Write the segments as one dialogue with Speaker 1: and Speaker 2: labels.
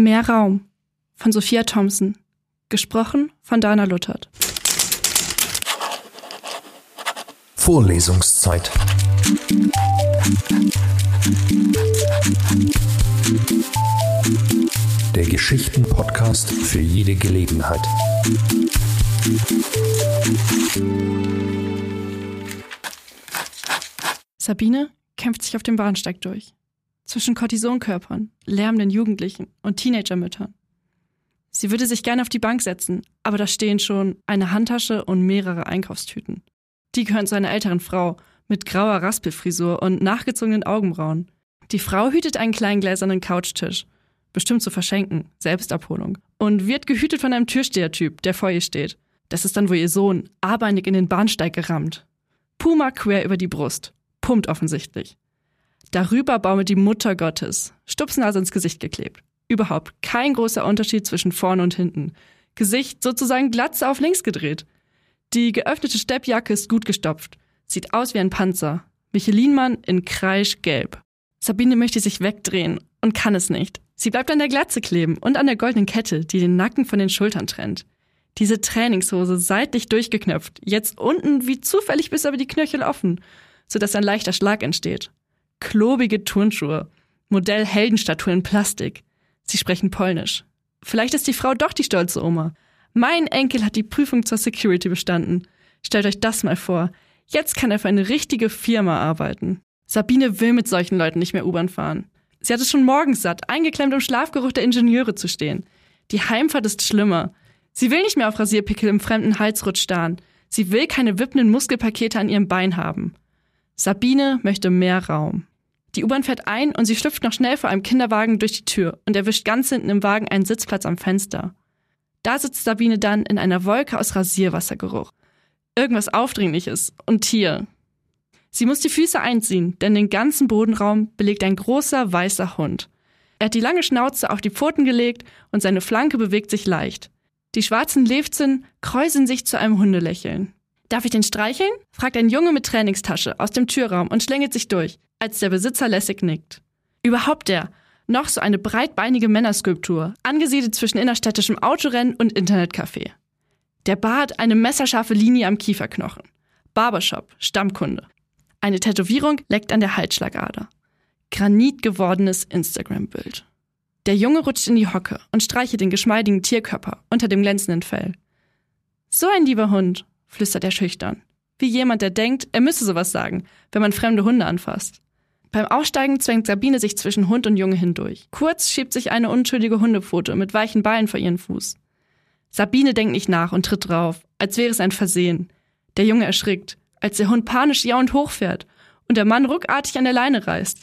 Speaker 1: Mehr Raum von Sophia Thompson. Gesprochen von Dana Luthert.
Speaker 2: Vorlesungszeit. Der Geschichten-Podcast für jede Gelegenheit.
Speaker 1: Sabine kämpft sich auf dem Bahnsteig durch. Zwischen Kortisonkörpern, lärmenden Jugendlichen und Teenagermüttern. Sie würde sich gerne auf die Bank setzen, aber da stehen schon eine Handtasche und mehrere Einkaufstüten. Die gehören zu einer älteren Frau mit grauer Raspelfrisur und nachgezogenen Augenbrauen. Die Frau hütet einen kleinen gläsernen Couchtisch, bestimmt zu verschenken, Selbstabholung, und wird gehütet von einem Türstehertyp, der vor ihr steht. Das ist dann wohl ihr Sohn, arbeinig in den Bahnsteig gerammt. Puma quer über die Brust, pumpt offensichtlich. Darüber baumelt die Mutter Gottes, Stupsnase ins Gesicht geklebt. Überhaupt kein großer Unterschied zwischen vorn und hinten. Gesicht sozusagen glatze auf links gedreht. Die geöffnete Steppjacke ist gut gestopft. Sieht aus wie ein Panzer. Michelinmann in kreischgelb. Sabine möchte sich wegdrehen und kann es nicht. Sie bleibt an der Glatze kleben und an der goldenen Kette, die den Nacken von den Schultern trennt. Diese Trainingshose seitlich durchgeknöpft, jetzt unten wie zufällig bis über die Knöchel offen, sodass ein leichter Schlag entsteht. Klobige Turnschuhe. Modell Heldenstatue in Plastik. Sie sprechen Polnisch. Vielleicht ist die Frau doch die stolze Oma. Mein Enkel hat die Prüfung zur Security bestanden. Stellt euch das mal vor. Jetzt kann er für eine richtige Firma arbeiten. Sabine will mit solchen Leuten nicht mehr U-Bahn fahren. Sie hat es schon morgens satt, eingeklemmt im Schlafgeruch der Ingenieure zu stehen. Die Heimfahrt ist schlimmer. Sie will nicht mehr auf Rasierpickel im fremden Halsrutsch starren. Sie will keine wippenden Muskelpakete an ihrem Bein haben. Sabine möchte mehr Raum. Die U-Bahn fährt ein und sie schlüpft noch schnell vor einem Kinderwagen durch die Tür und erwischt ganz hinten im Wagen einen Sitzplatz am Fenster. Da sitzt Sabine dann in einer Wolke aus Rasierwassergeruch. Irgendwas Aufdringliches und Tier. Sie muss die Füße einziehen, denn den ganzen Bodenraum belegt ein großer weißer Hund. Er hat die lange Schnauze auf die Pfoten gelegt und seine Flanke bewegt sich leicht. Die schwarzen Lefzen kräuseln sich zu einem Hundelächeln. Darf ich den streicheln? fragt ein Junge mit Trainingstasche aus dem Türraum und schlängelt sich durch, als der Besitzer lässig nickt. Überhaupt der. Noch so eine breitbeinige Männerskulptur, angesiedelt zwischen innerstädtischem Autorennen und Internetcafé. Der Bart eine messerscharfe Linie am Kieferknochen. Barbershop, Stammkunde. Eine Tätowierung leckt an der Halsschlagader. Granitgewordenes Instagram-Bild. Der Junge rutscht in die Hocke und streichelt den geschmeidigen Tierkörper unter dem glänzenden Fell. So ein lieber Hund, flüstert er schüchtern. Wie jemand, der denkt, er müsse sowas sagen, wenn man fremde Hunde anfasst. Beim Aussteigen zwängt Sabine sich zwischen Hund und Junge hindurch. Kurz schiebt sich eine unschuldige Hundepfote mit weichen Beinen vor ihren Fuß. Sabine denkt nicht nach und tritt drauf, als wäre es ein Versehen. Der Junge erschrickt, als der Hund panisch jaunt hochfährt und der Mann ruckartig an der Leine reißt.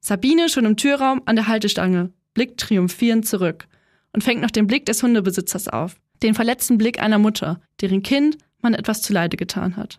Speaker 1: Sabine schon im Türraum an der Haltestange, blickt triumphierend zurück und fängt noch den Blick des Hundebesitzers auf, den verletzten Blick einer Mutter, deren Kind man etwas zuleide getan hat.